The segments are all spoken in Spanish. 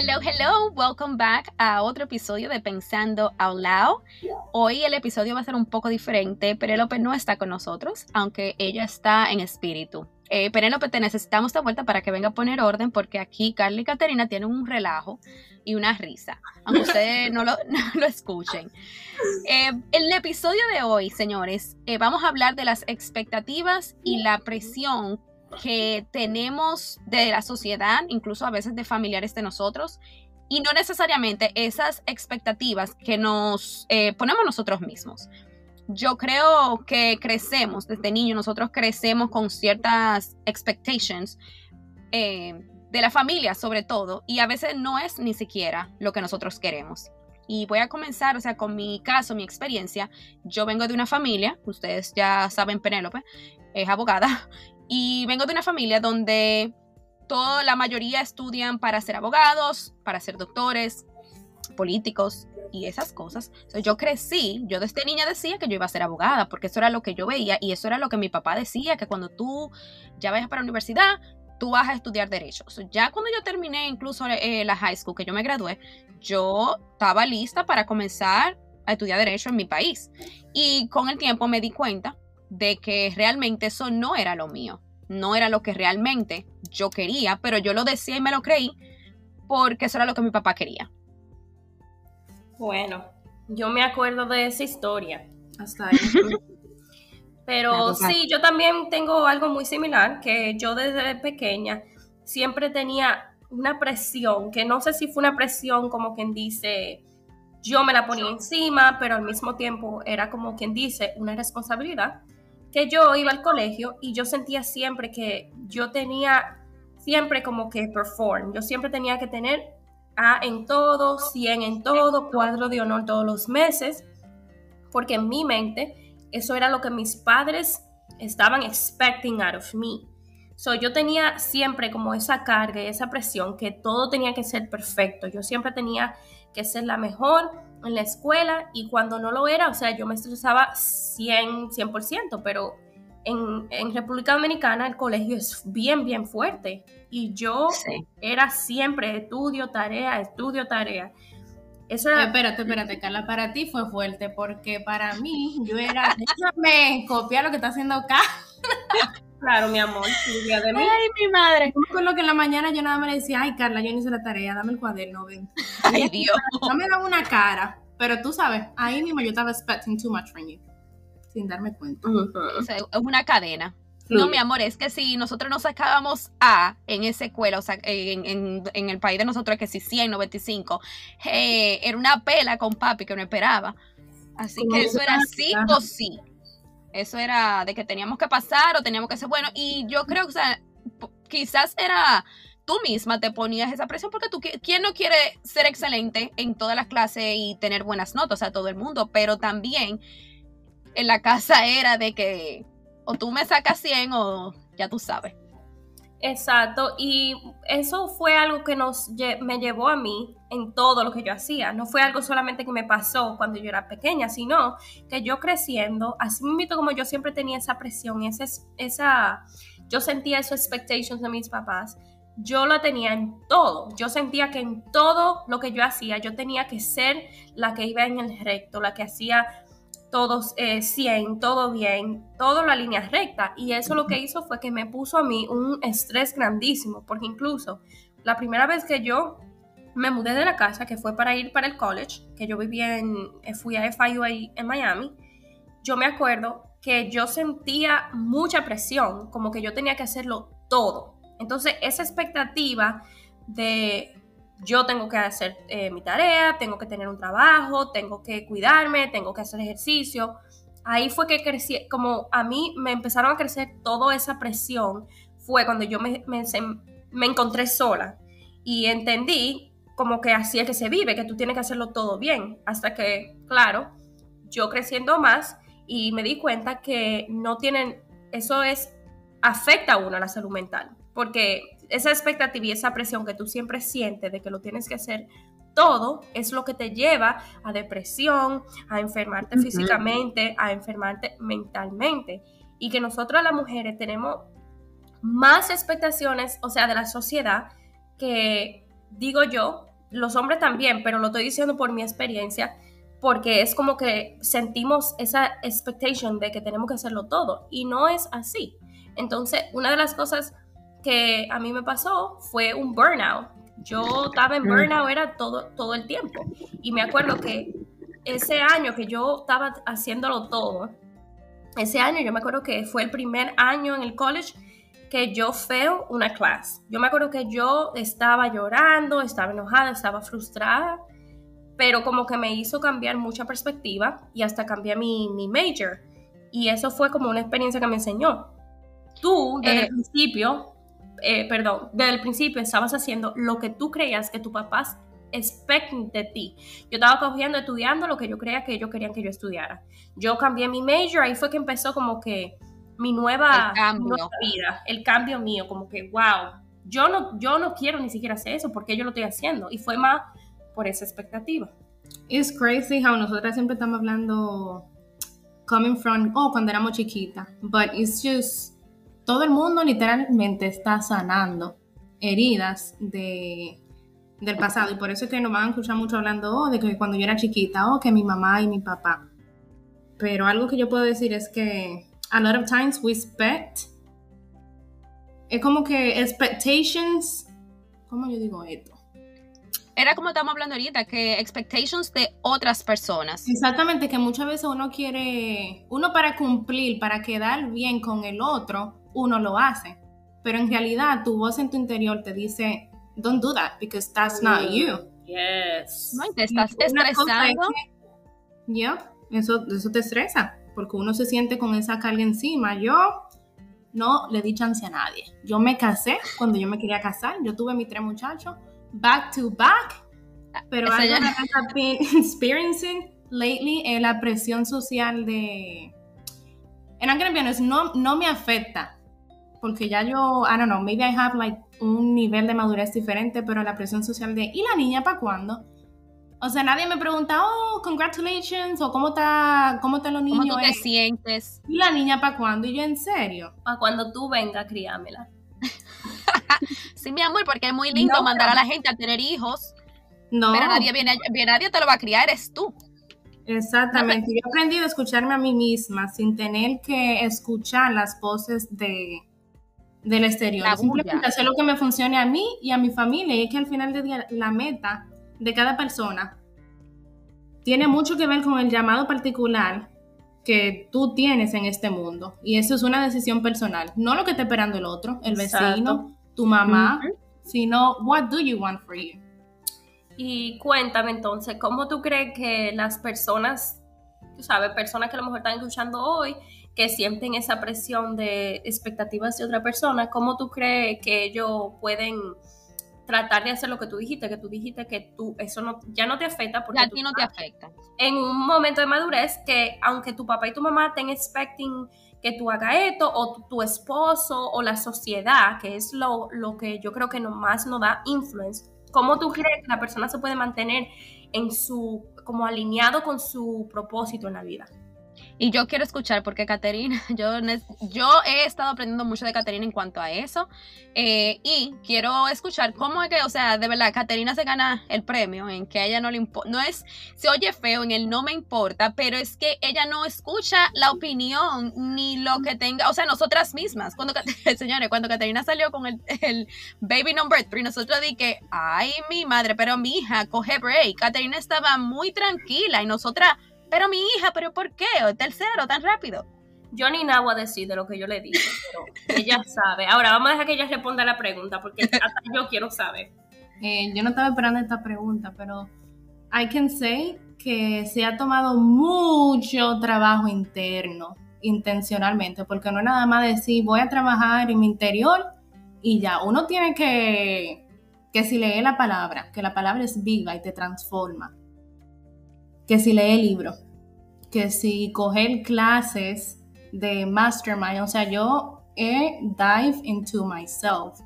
Hello, hello, welcome back a otro episodio de Pensando Out Loud. Hoy el episodio va a ser un poco diferente. Penélope no está con nosotros, aunque ella está en espíritu. Eh, Penélope, te necesitamos de vuelta para que venga a poner orden, porque aquí Carly y Caterina tienen un relajo y una risa, aunque ustedes no lo, escuchen. Eh, el episodio de hoy, señores, eh, vamos a hablar de las expectativas y la presión que tenemos de la sociedad, incluso a veces de familiares de nosotros, y no necesariamente esas expectativas que nos eh, ponemos nosotros mismos. Yo creo que crecemos desde niño, nosotros crecemos con ciertas expectations eh, de la familia sobre todo, y a veces no es ni siquiera lo que nosotros queremos. Y voy a comenzar, o sea, con mi caso, mi experiencia. Yo vengo de una familia, ustedes ya saben, Penélope es abogada, y vengo de una familia donde toda la mayoría estudian para ser abogados, para ser doctores, políticos y esas cosas. yo crecí, yo desde niña decía que yo iba a ser abogada, porque eso era lo que yo veía y eso era lo que mi papá decía, que cuando tú ya vayas para la universidad, tú vas a estudiar derecho. ya cuando yo terminé incluso eh, la high school, que yo me gradué, yo estaba lista para comenzar a estudiar derecho en mi país. Y con el tiempo me di cuenta de que realmente eso no era lo mío, no era lo que realmente yo quería, pero yo lo decía y me lo creí porque eso era lo que mi papá quería. Bueno, yo me acuerdo de esa historia hasta ahí. Pero sí, yo también tengo algo muy similar, que yo desde pequeña siempre tenía una presión, que no sé si fue una presión como quien dice, yo me la ponía encima, pero al mismo tiempo era como quien dice, una responsabilidad que yo iba al colegio y yo sentía siempre que yo tenía siempre como que perform, yo siempre tenía que tener A en todo, 100 en todo, cuadro de honor todos los meses, porque en mi mente eso era lo que mis padres estaban expecting out of me. So, yo tenía siempre como esa carga y esa presión que todo tenía que ser perfecto. Yo siempre tenía que ser la mejor, en la escuela y cuando no lo era, o sea, yo me estresaba 100, 100%, pero en, en República Dominicana el colegio es bien, bien fuerte y yo era siempre estudio, tarea, estudio, tarea. Eso era... Espérate, espérate, Carla, para ti fue fuerte porque para mí yo era, déjame copiar lo que está haciendo acá. Claro, mi amor, de mí. Ay, mi madre. Con lo que en la mañana yo nada más le decía, ay, Carla, yo no hice la tarea, dame el cuaderno, ven. Ay, Dios. No me daba una cara, pero tú sabes, ahí mismo yo estaba expecting too much from you, sin darme cuenta. o sea, es una cadena. No, mi amor, es que si nosotros nos sacábamos A en esa escuela, o sea, en, el país de nosotros, que si 100, 95, eh, era una pela con papi que no esperaba. Así que eso era sí o sí. Eso era de que teníamos que pasar o teníamos que ser bueno. Y yo creo que, o sea, quizás era tú misma te ponías esa presión porque tú, ¿quién no quiere ser excelente en todas las clases y tener buenas notas a todo el mundo? Pero también en la casa era de que o tú me sacas 100 o ya tú sabes. Exacto, y eso fue algo que nos, me llevó a mí en todo lo que yo hacía. No fue algo solamente que me pasó cuando yo era pequeña, sino que yo creciendo, así mismo como yo siempre tenía esa presión, esa, esa, yo sentía esas expectations de mis papás, yo la tenía en todo. Yo sentía que en todo lo que yo hacía, yo tenía que ser la que iba en el recto, la que hacía todos eh, 100, todo bien, todo la línea recta. Y eso lo que hizo fue que me puso a mí un estrés grandísimo, porque incluso la primera vez que yo me mudé de la casa, que fue para ir para el college, que yo vivía en, eh, fui a FIU en Miami, yo me acuerdo que yo sentía mucha presión, como que yo tenía que hacerlo todo. Entonces, esa expectativa de yo tengo que hacer eh, mi tarea, tengo que tener un trabajo, tengo que cuidarme, tengo que hacer ejercicio. Ahí fue que crecí, como a mí me empezaron a crecer toda esa presión, fue cuando yo me, me, encontré sola. Y entendí como que así es que se vive, que tú tienes que hacerlo todo bien, hasta que, claro, yo creciendo más y me di cuenta que no tienen, eso es, afecta a uno la salud mental, porque esa expectativa y esa presión que tú siempre sientes de que lo tienes que hacer todo es lo que te lleva a depresión, a enfermarte físicamente, a enfermarte mentalmente. Y que nosotros las mujeres tenemos más expectaciones, o sea, de la sociedad, que digo yo, los hombres también, pero lo estoy diciendo por mi experiencia, porque es como que sentimos esa expectation de que tenemos que hacerlo todo y no es así. Entonces, una de las cosas que a mí me pasó fue un burnout. Yo estaba en burnout era todo, todo el tiempo. Y me acuerdo que ese año que yo estaba haciéndolo todo, ese año yo me acuerdo que fue el primer año en el college que yo feo una clase. Yo me acuerdo que yo estaba llorando, estaba enojada, estaba frustrada, pero como que me hizo cambiar mucha perspectiva y hasta cambié mi, mi major. Y eso fue como una experiencia que me enseñó. Tú, desde el eh, principio, eh, perdón, desde el principio estabas haciendo lo que tú creías que tus papás expectan de ti. Yo estaba cogiendo, estudiando lo que yo creía que ellos querían que yo estudiara. Yo cambié mi major, ahí fue que empezó como que mi nueva, vida, el cambio mío, como que, wow, yo no, yo no quiero ni siquiera hacer eso porque yo lo estoy haciendo. Y fue más por esa expectativa. It's crazy how nosotras siempre estamos hablando coming from, oh, cuando éramos chiquitas, but it's just, todo el mundo literalmente está sanando heridas de, del pasado y por eso es que nos van a escuchar mucho hablando oh, de que cuando yo era chiquita, oh, que mi mamá y mi papá. Pero algo que yo puedo decir es que a lot of times we expect. Es como que expectations. ¿Cómo yo digo esto? Era como estamos hablando ahorita, que expectations de otras personas. Exactamente, que muchas veces uno quiere, uno para cumplir, para quedar bien con el otro, uno lo hace. Pero en realidad tu voz en tu interior te dice, don't do that because that's not you. Yes. No, te estás estresando. Ya, eso, eso te estresa porque uno se siente con esa carga encima. Yo no le di chance a nadie. Yo me casé cuando yo me quería casar, yo tuve mis tres muchachos, back to back, pero algo que he experiencing lately es la presión social de... En honest, no, no me afecta, porque ya yo, I don't know, maybe I have like un nivel de madurez diferente, pero la presión social de, ¿y la niña para cuándo? O sea, nadie me pregunta, oh, congratulations, o cómo está, cómo están los niños. ¿Cómo tú te sientes? ¿Y la niña para cuándo? Y yo, ¿en serio? Para cuando tú vengas, criámela. sí, mi amor, porque es muy lindo mandar a la gente a tener hijos. No. Pero nadie viene, nadie te lo va a criar, eres tú. Exactamente. Yo he aprendido a escucharme a mí misma sin tener que escuchar las voces de, del exterior. Simplemente hacer lo que me funcione a mí y a mi familia. Y es que al final del día la meta de cada persona tiene mucho que ver con el llamado particular que tú tienes en este mundo. Y eso es una decisión personal. No lo que está esperando el otro, el vecino, tu mamá, sino what do you want for you. Y cuéntame entonces, ¿cómo tú crees que las personas, tú sabes, personas que a lo mejor están escuchando hoy, que sienten esa presión de expectativas de otra persona, ¿cómo tú crees que ellos pueden tratar de hacer lo que tú dijiste, que tú dijiste que tú, eso no, ya no te afecta porque a ti no te afecta. En un momento de madurez que aunque tu papá y tu mamá estén expecting que tú hagas esto, o tu, esposo, o la sociedad, que es lo, lo que yo creo que más nos da influence, ¿cómo tú crees que la persona se puede mantener en su, como alineado con su propósito en la vida? Y yo quiero escuchar porque Caterina, yo, yo he estado aprendiendo mucho de Caterina en cuanto a eso. Eh, y quiero escuchar cómo es que, o sea, de verdad, Caterina se gana el premio en que a ella no le importa. No es, se oye feo en el no me importa, pero es que ella no escucha la opinión ni lo que tenga, o sea, nosotras mismas. Cuando, señores, cuando Caterina salió con el, el baby number three, nosotros di que, ay, mi madre, pero mi hija, coge break. Caterina estaba muy tranquila y nosotras pero mi hija, ¿pero por qué? ¿O tercero, tan rápido? Yo ni nada voy a decir de lo que yo le dije, pero ella sabe. Ahora vamos a dejar que ella responda la pregunta, porque hasta yo quiero saber. Eh, yo no estaba esperando esta pregunta, pero I can say que se ha tomado mucho trabajo interno, intencionalmente, porque no es nada más decir voy a trabajar en mi interior y ya. Uno tiene que, que si lee la palabra, que la palabra es viva y te transforma que si lee libros, que si coger clases de mastermind, o sea, yo he dive into myself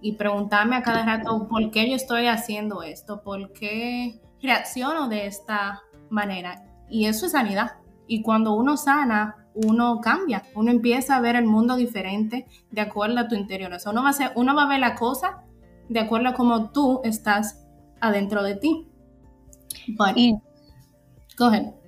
y preguntarme a cada rato por qué yo estoy haciendo esto, por qué reacciono de esta manera. Y eso es sanidad. Y cuando uno sana, uno cambia, uno empieza a ver el mundo diferente de acuerdo a tu interior. O sea, uno va a, ver la cosa de acuerdo a cómo tú estás adentro de ti. Bueno, coge.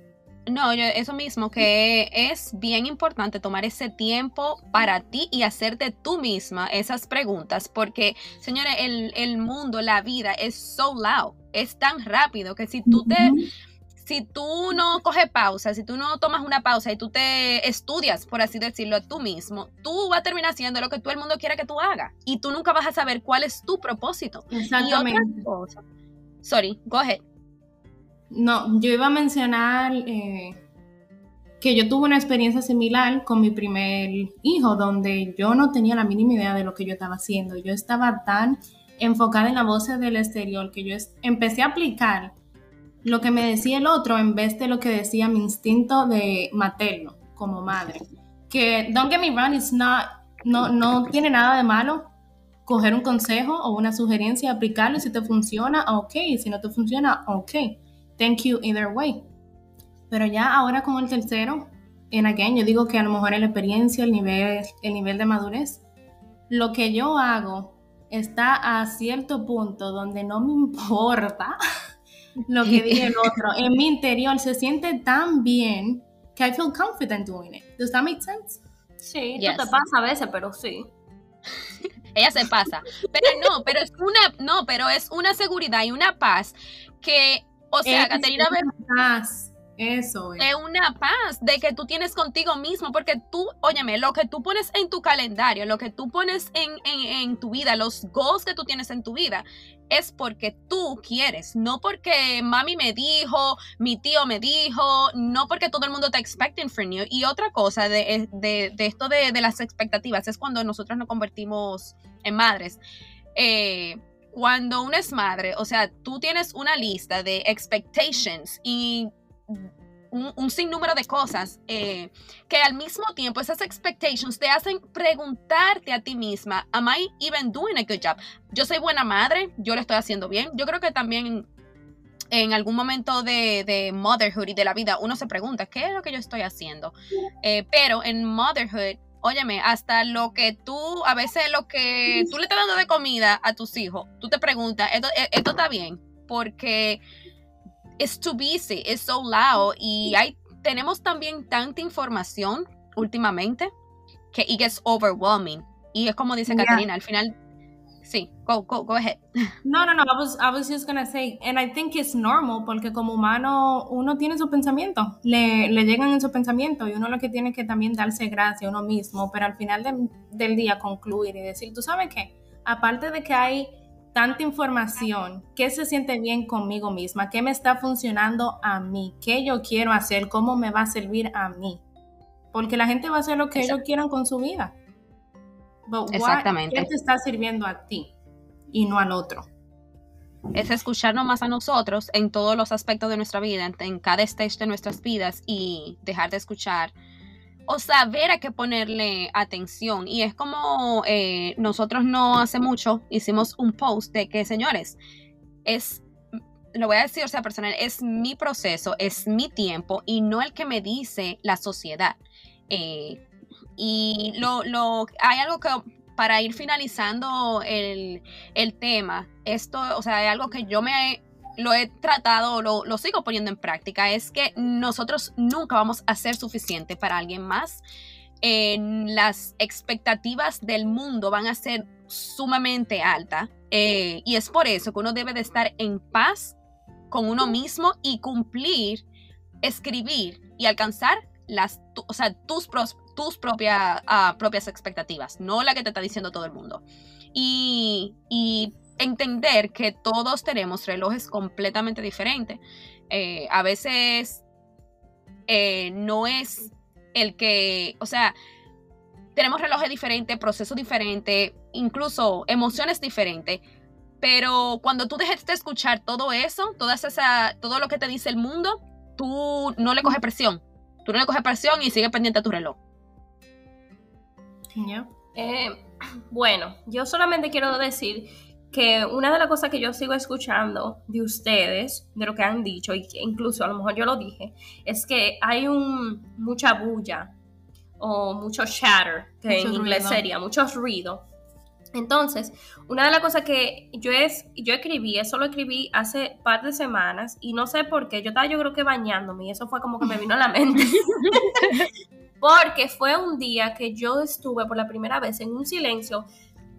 No, yo, eso mismo, que es bien importante tomar ese tiempo para ti y hacerte tú misma esas preguntas, porque, señores, el, el mundo, la vida es so loud, es tan rápido que si tú te si tú no coges pausa, si tú no tomas una pausa y tú te estudias, por así decirlo, tú mismo, tú vas a terminar haciendo lo que todo el mundo quiere que tú hagas y tú nunca vas a saber cuál es tu propósito. Exactamente. Sorry, go ahead. No, yo iba a mencionar eh, que yo tuve una experiencia similar con mi primer hijo, donde yo no tenía la mínima idea de lo que yo estaba haciendo. Yo estaba tan enfocada en la voz del exterior que yo empecé a aplicar lo que me decía el otro en vez de lo que decía mi instinto de materno como madre. Que don't get me wrong, it's not, no, no tiene nada de malo coger un consejo o una sugerencia, aplicarlo y si te funciona, ok, si no te funciona, ok. Thank you either way. Pero ya ahora con el tercero, en again, yo digo que a lo mejor en la experiencia, el nivel, el nivel de madurez, lo que yo hago está a cierto punto donde no me importa lo que diga el otro. En mi interior se siente tan bien que I feel confident doing it. Does that make sense? Sí, yes. te pasa a veces, pero sí. Ella se pasa. Pero no, pero es una, no, pero es una seguridad y una paz que, o sea, Caterina Paz. Eso es. una paz de que tú tienes contigo mismo, porque tú, óyeme, lo que tú pones en tu calendario, lo que tú pones en, en, tu vida, los goals que tú tienes en tu vida, es porque tú quieres, no porque mami me dijo, mi tío me dijo, no porque todo el mundo está expecting from you. Y otra cosa de, de, de esto de, de, las expectativas es cuando nosotros nos convertimos en madres. Eh, cuando uno es madre, o sea, tú tienes una lista de expectations y un, sinnúmero de cosas eh, que al mismo tiempo esas expectations te hacen preguntarte a ti misma, ¿Am I even doing a good job? Yo soy buena madre, yo lo estoy haciendo bien. Yo creo que también en algún momento de, motherhood y de la vida uno se pregunta, ¿qué es lo que yo estoy haciendo? Eh, pero en motherhood, óyeme, hasta lo que tú, a veces lo que tú le estás dando de comida a tus hijos, tú te preguntas, ¿esto, esto está bien? Porque es too busy, es so loud y hay, tenemos también tanta información últimamente que it gets overwhelming. Y es como dice Catalina, al final, sí, go, go, go ahead. No, no, no, I was, I was just gonna say, and I think it's normal, porque como humano uno tiene su pensamiento, le, le llegan esos pensamientos y uno lo que tiene que también darse gracia a uno mismo, pero al final del día concluir y decir, tú sabes qué, aparte de que hay tanta información, qué se siente bien conmigo misma, qué me está funcionando a mí, qué yo quiero hacer, cómo me va a servir a mí. Porque la gente va a hacer lo que ellos quieran con su vida. Exactamente. ¿Qué te está sirviendo a ti y no al otro? Es escucharnos más a nosotros en todos los aspectos de nuestra vida, en cada stage de nuestras vidas y dejar de escuchar o saber a qué ponerle atención. Y es como eh, nosotros no hace mucho hicimos un post de que, señores, es, lo voy a decir, o sea, personal, es mi proceso, es mi tiempo y no el que me dice la sociedad. Eh, y lo, lo, hay algo que para ir finalizando el, el tema, esto, o sea, hay algo que yo me lo he tratado, lo, lo, sigo poniendo en práctica, es que nosotros nunca vamos a ser suficiente para alguien más. las expectativas del mundo van a ser sumamente altas eh, y es por eso que uno debe de estar en paz con uno mismo y cumplir, escribir y alcanzar las, o sea, tus, tus propias, ah, propias expectativas, no la que te está diciendo todo el mundo. Y, entender que todos tenemos relojes completamente diferentes. Eh, a veces eh, no es el que, o sea, tenemos relojes diferentes, procesos diferentes, incluso emociones diferentes. Pero cuando tú dejes de escuchar todo eso, todo lo que te dice el mundo, tú no le coges presión. Tú no le coges presión y sigues pendiente a tu reloj. Eh, bueno, yo solamente quiero decir que una de las cosas que yo sigo escuchando de ustedes, de lo que han dicho, y que incluso a lo mejor yo lo dije, es que hay un mucha bulla o mucho chatter, que en inglés sería mucho ruido. Entonces, una de las cosas que yo, es, yo escribí, eso lo escribí hace par de semanas y no sé por qué, yo estaba yo creo que bañándome y eso fue como que me vino a la mente. Porque fue un día que yo estuve por la primera vez en un silencio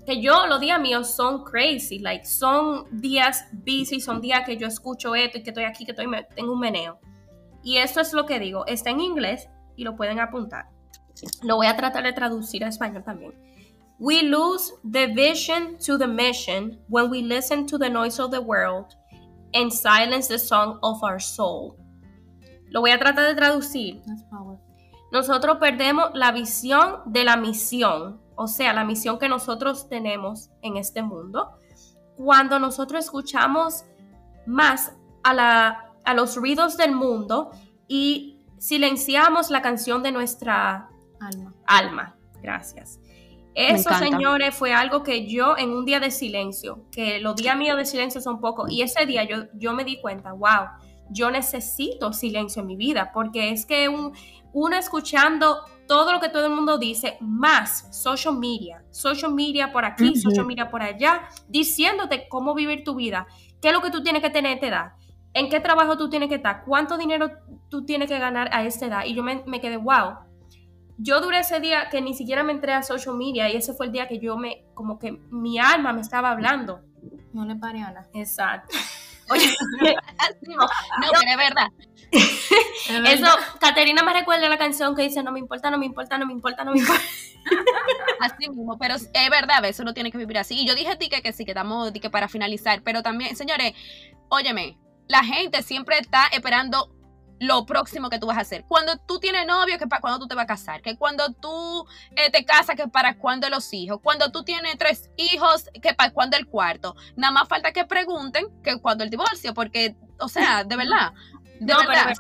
que yo los días míos son crazy, like son días busy, son días que yo escucho esto y que estoy aquí, que estoy, tengo un meneo. Y esto es lo que digo, está en inglés y lo pueden apuntar. Lo voy a tratar de traducir a español también. We lose the vision to the mission when we listen to the noise of the world and silence the song of our soul. Lo voy a tratar de traducir. Nosotros perdemos la visión de la misión, o sea, la misión que nosotros tenemos en este mundo, cuando nosotros escuchamos más a, la, a los ruidos del mundo y silenciamos la canción de nuestra alma. alma. Gracias. Eso, señores, fue algo que yo en un día de silencio, que los días míos de silencio son pocos, y ese día yo, yo me di cuenta, wow, yo necesito silencio en mi vida, porque es que un, uno escuchando todo lo que todo el mundo dice, más social media, social media por aquí, social media por allá, diciéndote cómo vivir tu vida, qué es lo que tú tienes que tener a esta edad, en qué trabajo tú tienes que estar, cuánto dinero tú tienes que ganar a esta edad. Y yo me, me quedé, wow, yo duré ese día que ni siquiera me entré a social media y ese fue el día que yo me, como que mi alma me estaba hablando. No le pare a Exacto. Oye, no, pero es verdad. Eso, Caterina me recuerda la canción que dice, no me importa, no me importa, no me importa, no me importa. Así mismo, pero es verdad, a veces uno tiene que vivir así. Y yo dije ti que, que sí, que estamos que para finalizar, pero también, señores, óyeme, la gente siempre está esperando lo próximo que tú vas a hacer. Cuando tú tienes novio, que para cuando tú te vas a casar. Que cuando tú eh, te casas, que para cuando los hijos. Cuando tú tienes tres hijos, que para cuando el cuarto. Nada más falta que pregunten que cuando el divorcio, porque, o sea, de verdad. De verdad.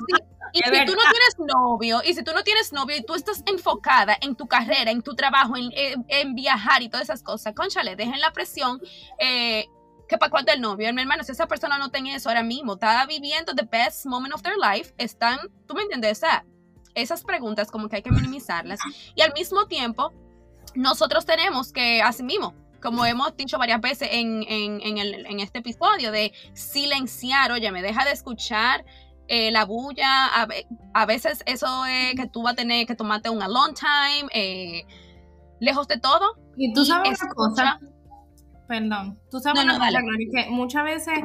Y si tú no tienes novio, y si tú no tienes novio y tú estás enfocada en tu carrera, en tu trabajo, en, viajar y todas esas cosas, conchale, dejen la presión. Eh, que para cuando el novio, mi hermano, si esa persona no tiene eso ahora mismo, está viviendo the best moment of their life, están, tú me entiendes, esas preguntas como que hay que minimizarlas. Y al mismo tiempo, nosotros tenemos que, así mismo, como hemos dicho varias veces en, este episodio, de silenciar, oye, me deja de escuchar eh, la bulla, a, veces eso es que tú vas a tener que tomarte un long time, eh, lejos de todo. Y tú sabes una cosa, perdón, tú sabes una cosa, que muchas veces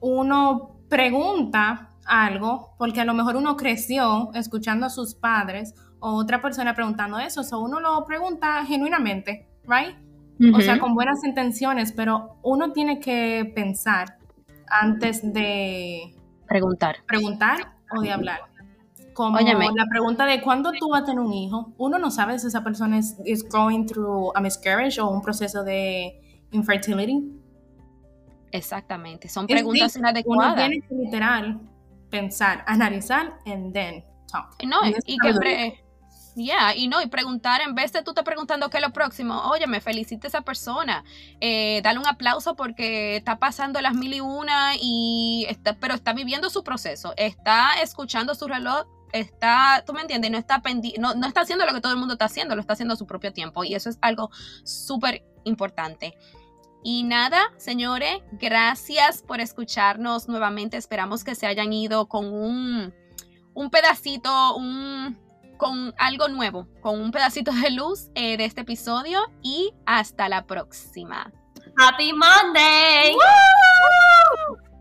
uno pregunta algo porque a lo mejor uno creció escuchando a sus padres o otra persona preguntando eso, o uno lo pregunta genuinamente, right? O sea, con buenas intenciones, pero uno tiene que pensar antes de preguntar. Preguntar o de hablar. Como la pregunta de cuándo tú vas a tener un hijo, uno no sabe si esa persona es going through a miscarriage o un proceso de infertility. Exactamente, son preguntas inadecuadas. Uno tiene que literal pensar, analizar and then talk. No, y, que ya, y no, y preguntar, en vez de tú te preguntando qué es lo próximo, oye, me felicite a esa persona, eh, dale un aplauso porque está pasando las mil y una, y está, pero está viviendo su proceso, está escuchando su reloj, está, tú me entiendes, no está, no, no está haciendo lo que todo el mundo está haciendo, lo está haciendo a su propio tiempo, y eso es algo súper importante. Y nada, señores, gracias por escucharnos nuevamente. Esperamos que se hayan ido con un, un pedacito, un, con algo nuevo, con un pedacito de luz eh, de este episodio y hasta la próxima. Happy Monday. ¡Woo!